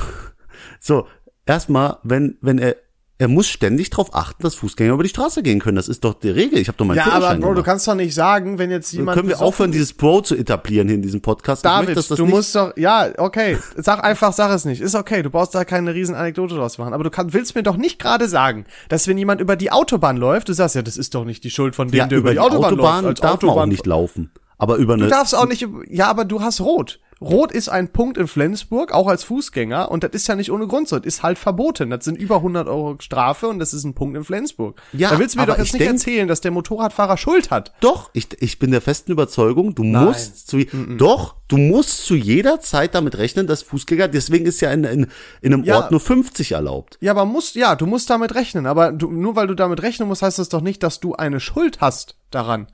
so, erstmal, wenn, wenn er, er muss ständig darauf achten, dass Fußgänger über die Straße gehen können. Das ist doch die Regel. Ich habe doch meinen ja, aber Bro, du kannst doch nicht sagen, wenn jetzt jemand Können wir besoffen aufhören, dieses Bro zu etablieren hier in diesem Podcast? Ich David, möchte, dass das du nicht- musst doch, ja, okay, sag einfach, sag es nicht. Ist okay, du brauchst da keine riesen Anekdote draus machen. Aber du kann, willst mir doch nicht gerade sagen, dass wenn jemand über die Autobahn läuft, du sagst ja, das ist doch nicht die Schuld von dem, ja, der über die Autobahn, läuft. Als darf man auch nicht laufen. Aber über Du eine, darfst auch nicht, ja, aber du hast Rot. Rot ist ein Punkt in Flensburg, auch als Fußgänger, und das ist ja nicht ohne Grund so. Das ist halt verboten. Das sind über 100 Euro Strafe und das ist ein Punkt in Flensburg. Ja, da willst du mir doch jetzt ich nicht denk- erzählen, dass der Motorradfahrer Schuld hat. Doch, ich, ich bin der festen Überzeugung, du musst zu, doch, du musst zu jeder Zeit damit rechnen, dass Fußgänger, deswegen ist ja in, in, in einem Ja. Ort nur 50 erlaubt. Ja, aber musst, ja, du musst damit rechnen. Aber du, nur weil du damit rechnen musst, heißt das doch nicht, dass du eine Schuld hast daran.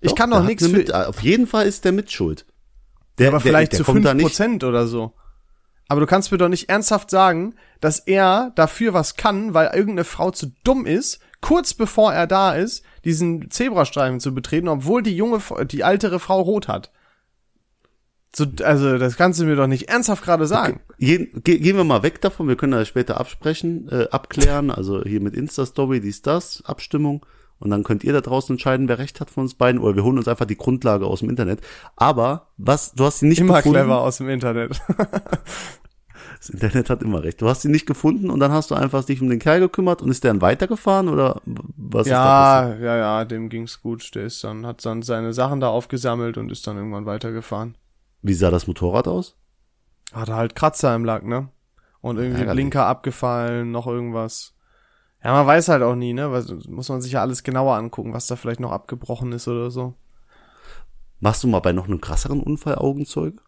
Ich kann doch nichts mit, Auf jeden Fall ist der Mitschuld. Der, aber der, vielleicht der zu kommt da fünf. Prozent oder so. Aber du kannst mir doch nicht ernsthaft sagen, dass er dafür was kann, weil irgendeine Frau zu dumm ist, kurz bevor er da ist, diesen Zebrastreifen zu betreten, obwohl die junge, die ältere Frau rot hat. So, also, das kannst du mir doch nicht ernsthaft gerade sagen. Gehen, ge, gehen wir mal weg davon, wir können das später absprechen, äh, abklären, also hier mit Insta-Story, dies, das, Abstimmung. Und dann könnt ihr da draußen entscheiden, wer recht hat von uns beiden, oder wir holen uns einfach die Grundlage aus dem Internet. Aber, was, du hast sie nicht Immer gefunden. clever aus dem Internet. Das Internet hat immer recht. Du hast ihn nicht gefunden und dann hast du einfach dich um den Kerl gekümmert und ist der dann weitergefahren oder was ist da Ja, ja, ja, dem ging's gut. Der ist dann, hat dann seine Sachen da aufgesammelt und ist dann irgendwann weitergefahren. Wie sah das Motorrad aus? Hatte halt Kratzer im Lack, ne? Und irgendwie. Blinker abgefallen, noch irgendwas. Ja, man weiß halt auch nie, ne? Weil muss man sich ja alles genauer angucken, was da vielleicht noch abgebrochen ist oder so. Machst du mal bei noch einem krasseren Unfall Augenzeug?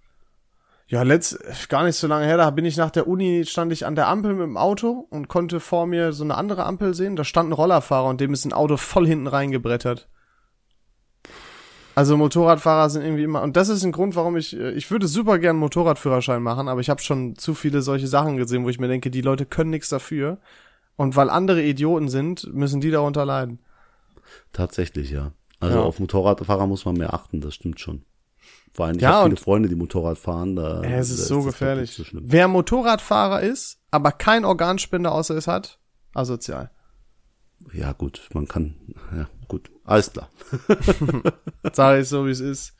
Ja, letzt, gar nicht so lange her, da bin ich nach der Uni, stand ich an der Ampel mit dem Auto und konnte vor mir so eine andere Ampel sehen. Da stand ein Rollerfahrer und dem ist ein Auto voll hinten reingebrettert. Also Motorradfahrer sind irgendwie immer, und das ist ein Grund, warum ich, äh, ich würde super gern Motorradführerschein machen, aber ich habe schon zu viele solche Sachen gesehen, wo ich mir denke, die Leute können nichts dafür. Und weil andere Idioten sind, müssen die darunter leiden. Tatsächlich, ja. Also Ja. auf Motorradfahrer muss man mehr achten, das stimmt schon. Vor allem, ich Ja, habe viele und- Freunde, die Motorrad fahren. Da, Ja, es da ist so gefährlich. So. Wer Motorradfahrer ist, aber kein Organspender außer es hat, asozial. Ja, gut, man kann, ja, gut, alles klar. Sag ich so, wie es ist.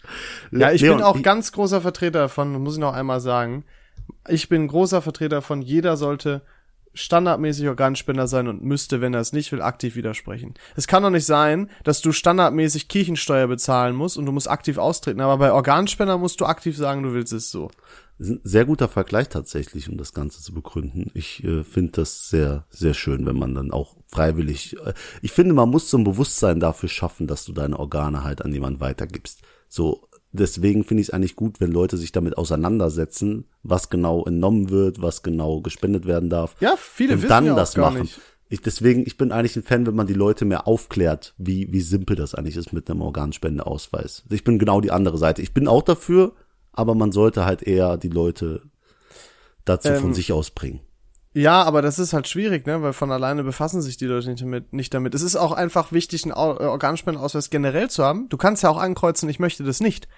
Ja, ich Leon, bin auch ganz großer Vertreter davon, muss ich noch einmal sagen. Ich bin großer Vertreter von, jeder sollte standardmäßig Organspender sein und müsste, wenn er es nicht will, aktiv widersprechen. Es kann doch nicht sein, dass du standardmäßig Kirchensteuer bezahlen musst und du musst aktiv austreten, aber bei Organspender musst du aktiv sagen, du willst es so. Sehr guter Vergleich tatsächlich, um das Ganze zu begründen. Ich äh, finde das sehr, sehr schön, wenn man dann auch freiwillig. Äh, ich finde, man muss so ein Bewusstsein dafür schaffen, dass du deine Organe halt an jemanden weitergibst. So, deswegen finde ich es eigentlich gut, wenn Leute sich damit auseinandersetzen, was genau entnommen wird, was genau gespendet werden darf. Ja, viele und wissen dann ja auch das gar machen. nicht. Ich, deswegen, ich bin eigentlich ein Fan, wenn man die Leute mehr aufklärt, wie, wie simpel das eigentlich ist mit einem Organspendeausweis. Ich bin genau die andere Seite. Ich bin auch dafür, aber man sollte halt eher die Leute dazu von Ähm, sich aus bringen. Ja, aber das ist halt schwierig, ne? Weil von alleine befassen sich die Leute nicht damit. Nicht damit. Es ist auch einfach wichtig, einen äh, Organspendenausweis generell zu haben. Du kannst ja auch ankreuzen, ich möchte das nicht.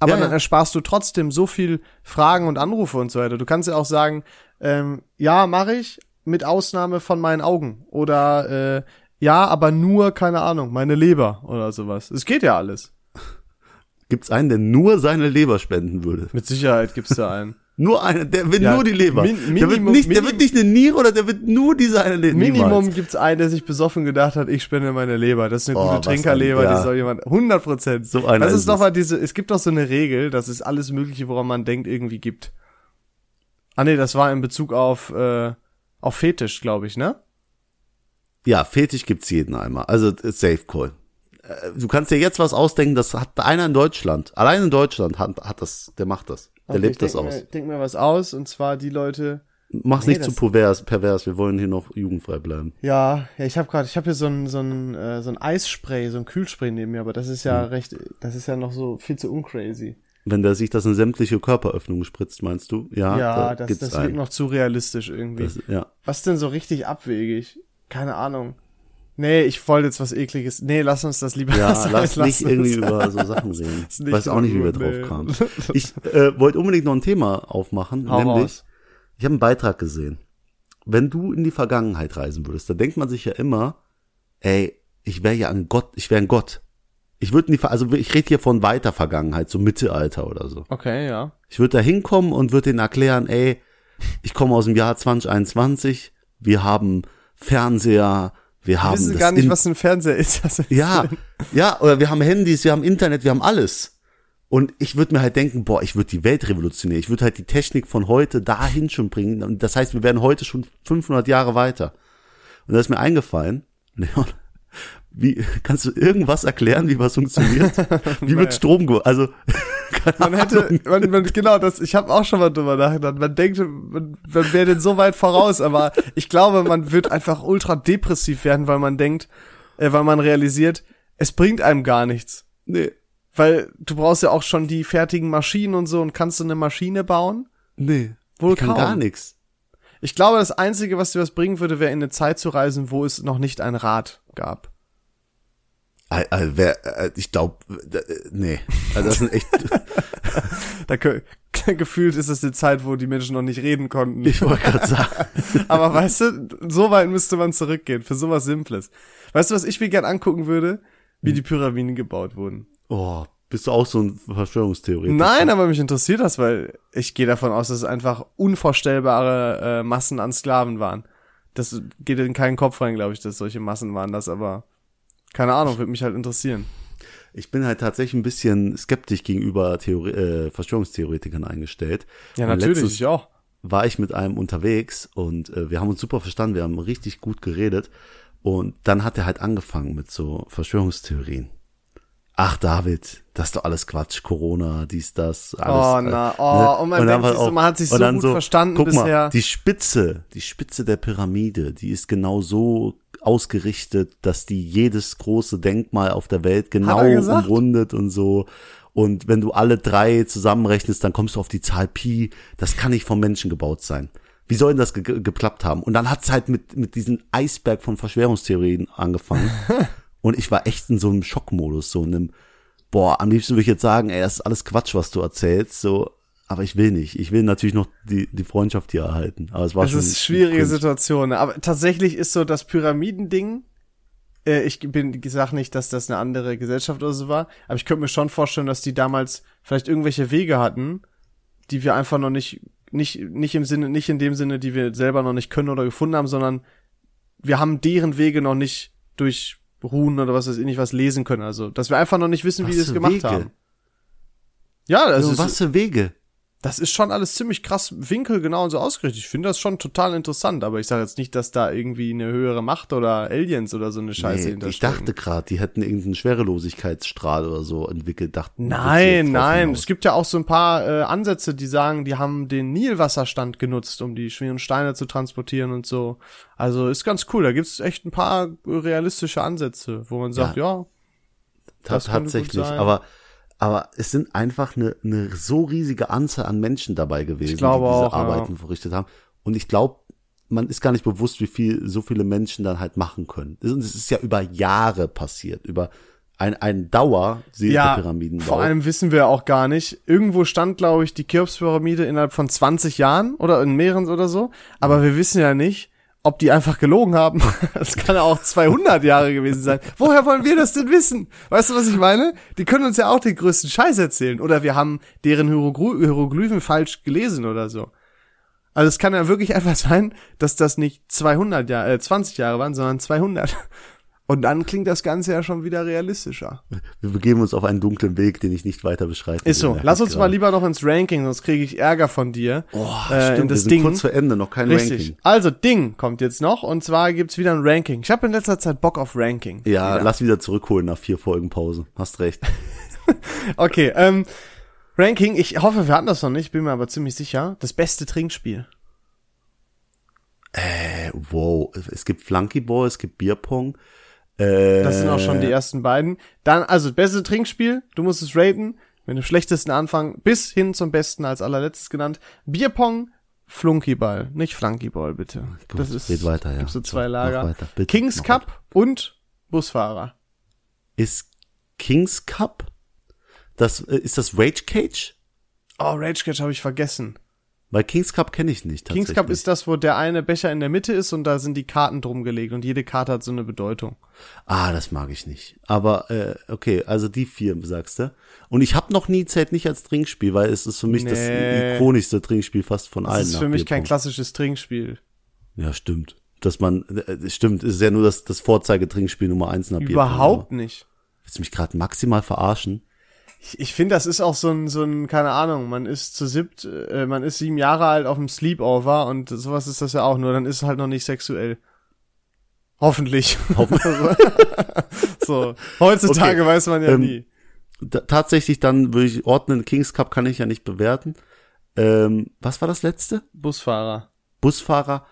Aber Ja, dann ja. ersparst du trotzdem so viel Fragen und Anrufe und so weiter. Du kannst ja auch sagen, ähm, ja, mache ich, mit Ausnahme von meinen Augen. Oder äh, ja, aber nur, keine Ahnung, meine Leber oder sowas. Es geht ja alles. Gibt's einen, der nur seine Leber spenden würde? Mit Sicherheit gibt's da einen. Nur einen, der will Ja, nur die Leber. Min- der wird Minimum- nicht, der wird nicht eine Niere oder der wird nur diese eine Leber. Minimum gibt's einen, der sich besoffen gedacht hat, ich spende meine Leber. Das ist eine Oh, gute Trinkerleber, ja. die soll jemand, 100 Prozent. So einer Das ist ist doch es. mal diese, es gibt doch so eine Regel, dass es alles Mögliche, woran man denkt, irgendwie gibt. Ah nee, das war in Bezug auf, äh, auf Fetisch, glaube ich, ne? Ja, Fetisch gibt's jeden einmal. Also äh, Safe Call. Äh, Du kannst dir jetzt was ausdenken, das hat einer in Deutschland. Allein in Deutschland hat, hat das, der macht das. Der Okay, lebt das aus. Mir, denk mir was aus, und zwar die Leute, Mach's Nee, nicht zu pervers, pervers, wir wollen hier noch jugendfrei bleiben. ja, ja, ich habe gerade, ich habe hier so ein, so ein, äh, so ein Eisspray, so ein Kühlspray neben mir, aber das ist ja Hm. recht, das ist ja noch so viel zu uncrazy. Wenn der sich das in sämtliche Körperöffnungen spritzt, meinst du? Ja, Ja, da das, gibt's das wirkt noch zu realistisch irgendwie. Das, ja. Was denn so richtig abwegig? Keine Ahnung. Nee, ich wollte jetzt was ekliges. Nee, lass uns das lieber Ja, sein. lass nicht uns. irgendwie über so Sachen reden. Ich weiß auch nicht, wie wir gut, drauf nee. kamen. Ich äh, wollte unbedingt noch ein Thema aufmachen, Hau nämlich, raus. ich habe einen Beitrag gesehen. Wenn du in die Vergangenheit reisen würdest, da denkt man sich ja immer, ey, ich wäre ja ein Gott, ich wäre ein Gott. Ich würde Ver- also ich rede hier von weiter Vergangenheit, so Mittelalter oder so. Okay, ja. Ich würde da hinkommen und würde denen erklären, ey, ich komme aus dem Jahr 2021, wir haben Fernseher, wir haben wissen das gar nicht, was ein Fernseher ist. Ja, ja, oder wir haben Handys, wir haben Internet, wir haben alles. Und ich würde mir halt denken, boah, ich würde die Welt revolutionieren. Ich würde halt die Technik von heute dahin schon bringen. Und das heißt, wir werden heute schon 500 Jahre weiter. Und da ist mir eingefallen, Leon, wie, kannst du irgendwas erklären, wie was funktioniert? Wie wird Strom, ge also, Man hätte, man, man, genau, das, ich habe auch schon mal drüber nachgedacht. Man denkt, man, man wäre denn so weit voraus, aber ich glaube, man wird einfach ultra depressiv werden, weil man denkt, äh, weil man realisiert, es bringt einem gar nichts. nee, Weil du brauchst ja auch schon die fertigen Maschinen und so und kannst du eine Maschine bauen? nee, Wohl ich kann kaum. gar nichts. Ich glaube, das Einzige, was dir was bringen würde, wäre in eine Zeit zu reisen, wo es noch nicht ein Rad gab. Äh, äh, wer, äh, ich glaube, nee, also das sind echt, Da gefühlt ist es die Zeit, wo die Menschen noch nicht reden konnten. ich wollte gerade sagen, Aber weißt du, so weit müsste man zurückgehen für sowas Simples. Weißt du, was ich mir gern angucken würde? Wie die Pyramiden gebaut wurden. oh, Bist du auch so ein Verschwörungstheoretiker? Nein, aber mich interessiert das, weil ich gehe davon aus, dass es einfach unvorstellbare äh, Massen an Sklaven waren. Das geht in keinen Kopf rein, glaube ich, dass solche Massen waren das, aber keine Ahnung, würde mich halt interessieren. Ich bin halt tatsächlich ein bisschen skeptisch gegenüber Theorie, äh, Verschwörungstheoretikern eingestellt. Ja, Und natürlich, ich auch. war ich mit einem unterwegs und äh, wir haben uns super verstanden, wir haben richtig gut geredet. Und dann hat er halt angefangen mit so Verschwörungstheorien. Ach, David, das ist doch alles Quatsch. Corona, dies, das, alles. Oh, na, oh, und man dann denkt so, auch- man hat sich und so gut verstanden guck bisher. Mal, die Spitze, die Spitze der Pyramide, die ist genau so ausgerichtet, dass die jedes große Denkmal auf der Welt genau umrundet und so. Und wenn du alle drei zusammenrechnest, dann kommst du auf die Zahl Pi. Das kann nicht vom Menschen gebaut sein. Wie soll denn das ge ge- geklappt haben? Und dann hat's halt mit, mit diesem Eisberg von Verschwörungstheorien angefangen. und ich war echt in so einem Schockmodus, so in einem, boah, am liebsten würde ich jetzt sagen, ey, das ist alles Quatsch, was du erzählst, so, aber ich will nicht. Ich will natürlich noch die, die Freundschaft hier erhalten. Aber es war Das schon. ist eine schwierige cringe. Situation. Aber tatsächlich ist so das Pyramidending, äh, ich bin gesagt nicht, dass das eine andere Gesellschaft oder so war, aber ich könnte mir schon vorstellen, dass die damals vielleicht irgendwelche Wege hatten, die wir einfach noch nicht, nicht, nicht im Sinne, nicht in dem Sinne, die wir selber noch nicht können oder gefunden haben, sondern wir haben deren Wege noch nicht durch Ruhen oder was weiß ich nicht was lesen können. Also, dass wir einfach noch nicht wissen, wie Was die es für gemacht Wege? haben. Ja, also Also, was für Wege? Das ist schon alles ziemlich krass winkelgenau und so ausgerichtet. Ich finde das schon total interessant, aber ich sage jetzt nicht, dass da irgendwie eine höhere Macht oder Aliens oder so eine Scheiße Nee, ich dachte gerade, die hätten irgendeinen Schwerelosigkeitsstrahl oder so entwickelt. Dachten, Nein, nein. Es gibt ja auch so ein paar äh, Ansätze, die sagen, die haben den Nilwasserstand genutzt, um die schweren Steine zu transportieren und so. Also ist ganz cool. Da gibt's echt ein paar realistische Ansätze, wo man sagt, ja, Ta das tatsächlich. Aber, aber es sind einfach eine, eine so riesige Anzahl an Menschen dabei gewesen, die diese auch, ja. Arbeiten verrichtet haben. Und ich glaube, man ist gar nicht bewusst, wie viel so viele Menschen dann halt machen können. Und es ist ja über Jahre passiert, über ein, ein Dauer, ja, Pyramidenbau. vor allem wissen wir auch gar nicht. Irgendwo stand, glaube ich, die Cheops-Pyramide innerhalb von 20 Jahren oder in mehreren oder so. Aber wir wissen ja nicht, ob die einfach gelogen haben. Das kann ja auch 200 Jahre gewesen sein. Woher wollen wir das denn wissen? Weißt du, was ich meine? Die können uns ja auch den größten Scheiß erzählen. Oder wir haben deren Hierogly- Hieroglyphen falsch gelesen oder so. Also es kann ja wirklich einfach sein, dass das nicht 200 Jahre, äh, 20 Jahre waren, sondern 200. Und dann klingt das Ganze ja schon wieder realistischer. Wir begeben uns auf einen dunklen Weg, den ich nicht weiter beschreiben Ist so. will. Lass uns Gerade. mal lieber noch ins Ranking, sonst kriege ich Ärger von dir. Oh, äh, stimmt, das wir sind Ding. kurz vor Ende, noch kein Richtig. Ranking. Also Ding kommt jetzt noch und zwar gibt's wieder ein Ranking. Ich habe in letzter Zeit Bock auf Ranking. Ja, wieder. lass wieder zurückholen nach vier Folgen Pause. Hast recht. Okay, ähm, Ranking, ich hoffe, wir hatten das noch nicht, bin mir aber ziemlich sicher. Das beste Trinkspiel. Äh, wow. Es gibt Flunkyball, es gibt Bierpong. Äh, Das sind auch schon die ersten beiden. Dann, also, beste Trinkspiel, du musst es raten. Mit dem schlechtesten Anfang bis hin zum besten als allerletztes genannt. Bierpong, Flunkyball, nicht Flunkyball, bitte. Gut, das ist, red weiter, ja. gibt's so zwei Lager. weiter, bitte, Kings Cup und Busfahrer. Ist Kings Cup? Das, äh, ist das Rage Cage? Oh, Rage Cage habe ich vergessen. Weil Kings Cup kenne ich nicht. Kings Cup ist das, wo der eine Becher in der Mitte ist und da sind die Karten drum gelegt und jede Karte hat so eine Bedeutung. Ah, das mag ich nicht. Aber äh, okay, also die vier sagst du. Und ich habe noch nie zählt nicht als Trinkspiel, weil es ist für mich das Nee. ikonischste Trinkspiel fast von allen. Das ist für mich kein klassisches Trinkspiel. Ja, stimmt. Dass man, äh, stimmt, es ist ja nur das, das Vorzeigetrinkspiel Nummer eins nach Überhaupt nicht. Bierpong. Willst du mich gerade maximal verarschen? Ich, ich finde, das ist auch so ein, so ein, keine Ahnung, man ist zu siebt, äh, man ist sieben Jahre alt auf dem Sleepover und sowas ist das ja auch, nur dann ist es halt noch nicht sexuell. Hoffentlich. so. Heutzutage Okay. weiß man ja Ähm, nie. Tatsächlich dann würde ich ordnen, Kings Cup kann ich ja nicht bewerten. Ähm, was war das letzte? Busfahrer. Busfahrer?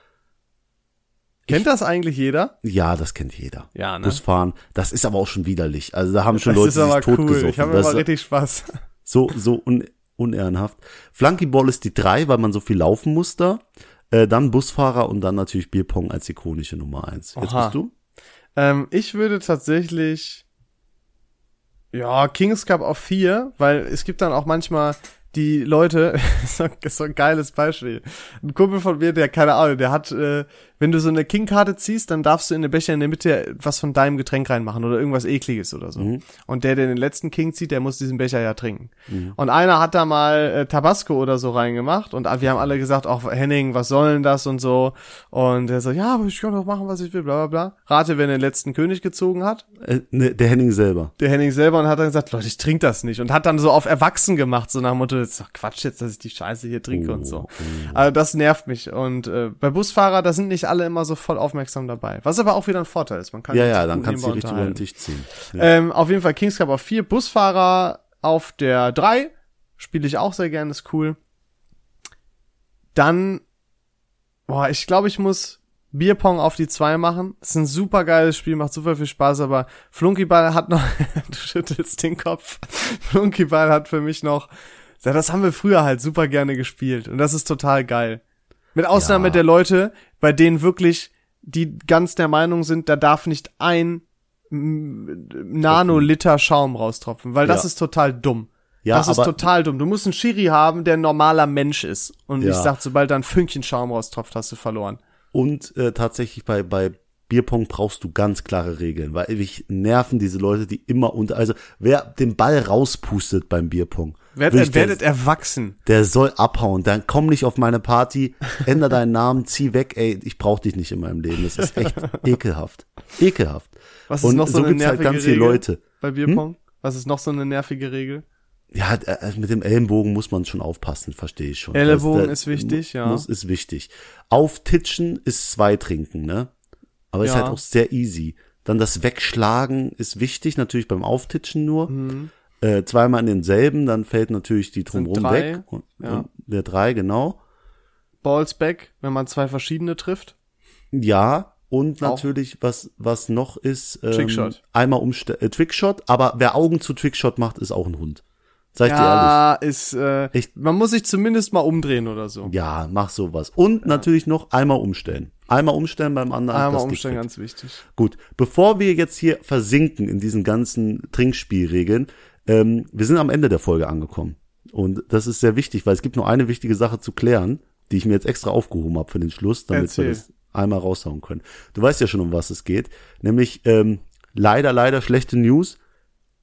Kennt das eigentlich jeder? Ja, das kennt jeder. Ja, ne? Busfahren, das ist aber auch schon widerlich. Also da haben schon Das Leute ist aber sich cool. totgesoffen. Ich habe immer richtig Spaß. so so un, unehrenhaft. Flunkyball ist die drei, weil man so viel laufen muss da. Äh, dann Busfahrer und dann natürlich Bierpong als ikonische Nummer eins. Jetzt Oha. bist du? Ähm, ich würde tatsächlich, ja, Kings Cup auf vier, weil es gibt dann auch manchmal die Leute, so, ist so ein geiles Beispiel. Ein Kumpel von mir, der, keine Ahnung, der hat äh, wenn du so eine King-Karte ziehst, dann darfst du in den Becher in der Mitte was von deinem Getränk reinmachen oder irgendwas ekliges oder so. Mhm. Und der, der den letzten King zieht, der muss diesen Becher ja trinken. Und einer hat da mal äh, Tabasco oder so reingemacht und wir haben alle gesagt, auch Henning, was soll denn das und so. Und er so, ja, aber ich kann doch machen, was ich will, bla bla bla. Rate, wer den letzten König gezogen hat? Äh, ne, der Henning selber. Der Henning selber und hat dann gesagt, Leute, ich trinke das nicht. Und hat dann so auf Erwachsen gemacht, so nach dem Motto, das ist doch Quatsch jetzt, dass ich die Scheiße hier trinke und so. Also das nervt mich. Und äh, bei Busfahrer, da sind nicht alle immer so voll aufmerksam dabei. Was aber auch wieder ein Vorteil ist. Man kann Ja, ja, dann kannst du richtig über den. Tisch ziehen. Ja. Ähm, auf jeden Fall Kings Cup auf 4, Busfahrer auf der 3. Spiele ich auch sehr gerne, ist cool. Dann, boah, ich glaube, ich muss Bierpong auf die 2 machen. Ist ein super geiles Spiel, macht super viel Spaß, aber Flunkyball hat noch, du schüttelst den Kopf. Flunkyball hat für mich noch, ja, das haben wir früher halt super gerne gespielt und das ist total geil. Mit Ausnahme Ja. der Leute, bei denen wirklich, die ganz der Meinung sind, da darf nicht ein Nanoliter Schaum raustropfen, weil das Ja. ist total dumm. Ja, das ist total dumm. Du musst einen Schiri haben, der ein normaler Mensch ist. Und Ja. ich sag, sobald da ein Fünkchen Schaum raustropft, hast du verloren. Und äh, tatsächlich bei, bei Bierpong brauchst du ganz klare Regeln, weil mich nerven diese Leute, die immer unter, also wer den Ball rauspustet beim Bierpong, Werdet, werdet erwachsen. der soll abhauen, dann komm nicht auf meine Party, änder deinen Namen, zieh weg, ey, ich brauch dich nicht in meinem Leben, das ist echt ekelhaft, ekelhaft. Was ist Und noch so, so eine halt nervige ganz viele Regel Leute. bei Bierpong? Was ist noch so eine nervige Regel? Ja, äh, mit dem Ellenbogen muss man schon aufpassen, verstehe ich schon. Ellenbogen Das- ist wichtig, ja. Muss, ist wichtig. Auftitschen ist zwei trinken, ne? Aber ist Ja. halt auch sehr easy. Dann das Wegschlagen ist wichtig, natürlich beim Auftitschen nur. Äh, zweimal in denselben, dann fällt natürlich die drumherum weg. Und, ja. und der drei, genau. Ballsback, wenn man zwei verschiedene trifft. Ja, und Auch. natürlich, was, was noch ist, ähm, Trickshot. einmal umstellen, äh, Trickshot, aber wer Augen zu Trickshot macht, ist auch ein Hund. Sag ich dir ehrlich. Ja, ist, äh, Echt? man muss sich zumindest mal umdrehen oder so. Ja, mach sowas. Und natürlich noch einmal umstellen. Einmal umstellen beim anderen. Einmal umstellen, ganz wichtig. Gut, bevor wir jetzt hier versinken in diesen ganzen Trinkspielregeln, ähm, wir sind am Ende der Folge angekommen. Und das ist sehr wichtig, weil es gibt nur eine wichtige Sache zu klären, die ich mir jetzt extra aufgehoben habe für den Schluss, damit Erzähl. wir das einmal raushauen können. Du weißt ja schon, um was es geht. Nämlich ähm, leider, leider schlechte News.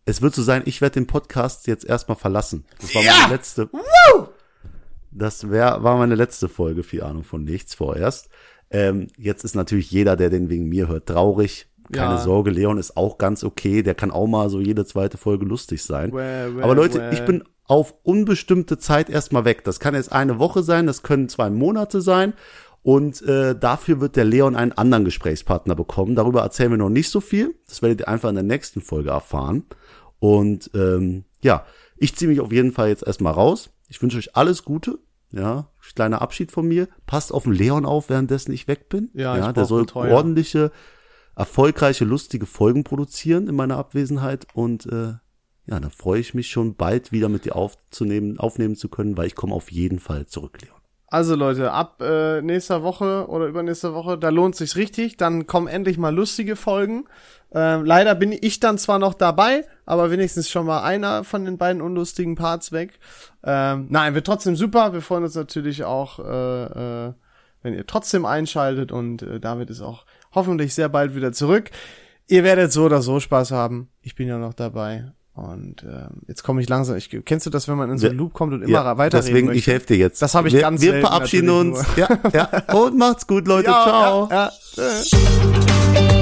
Es wird so sein, ich werde den Podcast jetzt erstmal verlassen. Das war meine letzte. Das wär, war meine letzte Folge, viel Ahnung von nichts vorerst. Ähm, jetzt ist natürlich jeder, der den wegen mir hört, traurig. Keine Ja. Sorge, Leon ist auch ganz okay. Der kann auch mal so jede zweite Folge lustig sein. Well, well, Aber Leute, well. ich bin auf unbestimmte Zeit erstmal weg. Das kann jetzt eine Woche sein, das können zwei Monate sein. Und äh, dafür wird der Leon einen anderen Gesprächspartner bekommen. Darüber erzählen wir noch nicht so viel. Das werdet ihr einfach in der nächsten Folge erfahren. Und ähm, ja, ich ziehe mich auf jeden Fall jetzt erstmal raus. Ich wünsche euch alles Gute. Ja, kleiner Abschied von mir. Passt auf den Leon auf, währenddessen ich weg bin. Ja, ich der soll ordentliche, erfolgreiche, lustige Folgen produzieren in meiner Abwesenheit. Und äh, ja, dann freue ich mich schon bald wieder mit dir aufzunehmen, aufnehmen zu können, weil ich komme auf jeden Fall zurück, Leon. Also Leute, ab äh, nächster Woche oder übernächster Woche, da lohnt sich's richtig. Dann kommen endlich mal lustige Folgen. Ähm, leider bin ich dann zwar noch dabei, aber wenigstens schon mal einer von den beiden unlustigen Parts weg. Ähm, nein, wird trotzdem super. Wir freuen uns natürlich auch, äh, äh, wenn ihr trotzdem einschaltet und äh, David ist auch hoffentlich sehr bald wieder zurück. Ihr werdet so oder so Spaß haben. Ich bin ja noch dabei. Und ähm, jetzt komme ich langsam. Ich, kennst du das, wenn man in so einen Ja. Loop kommt und immer weiterreden deswegen, möchte? ich helfe dir jetzt. Das habe ich wir, ganz Wir verabschieden uns. Ja, ja. Und macht's gut, Leute. Ja, Ciao. Ja, ja. Tschüss.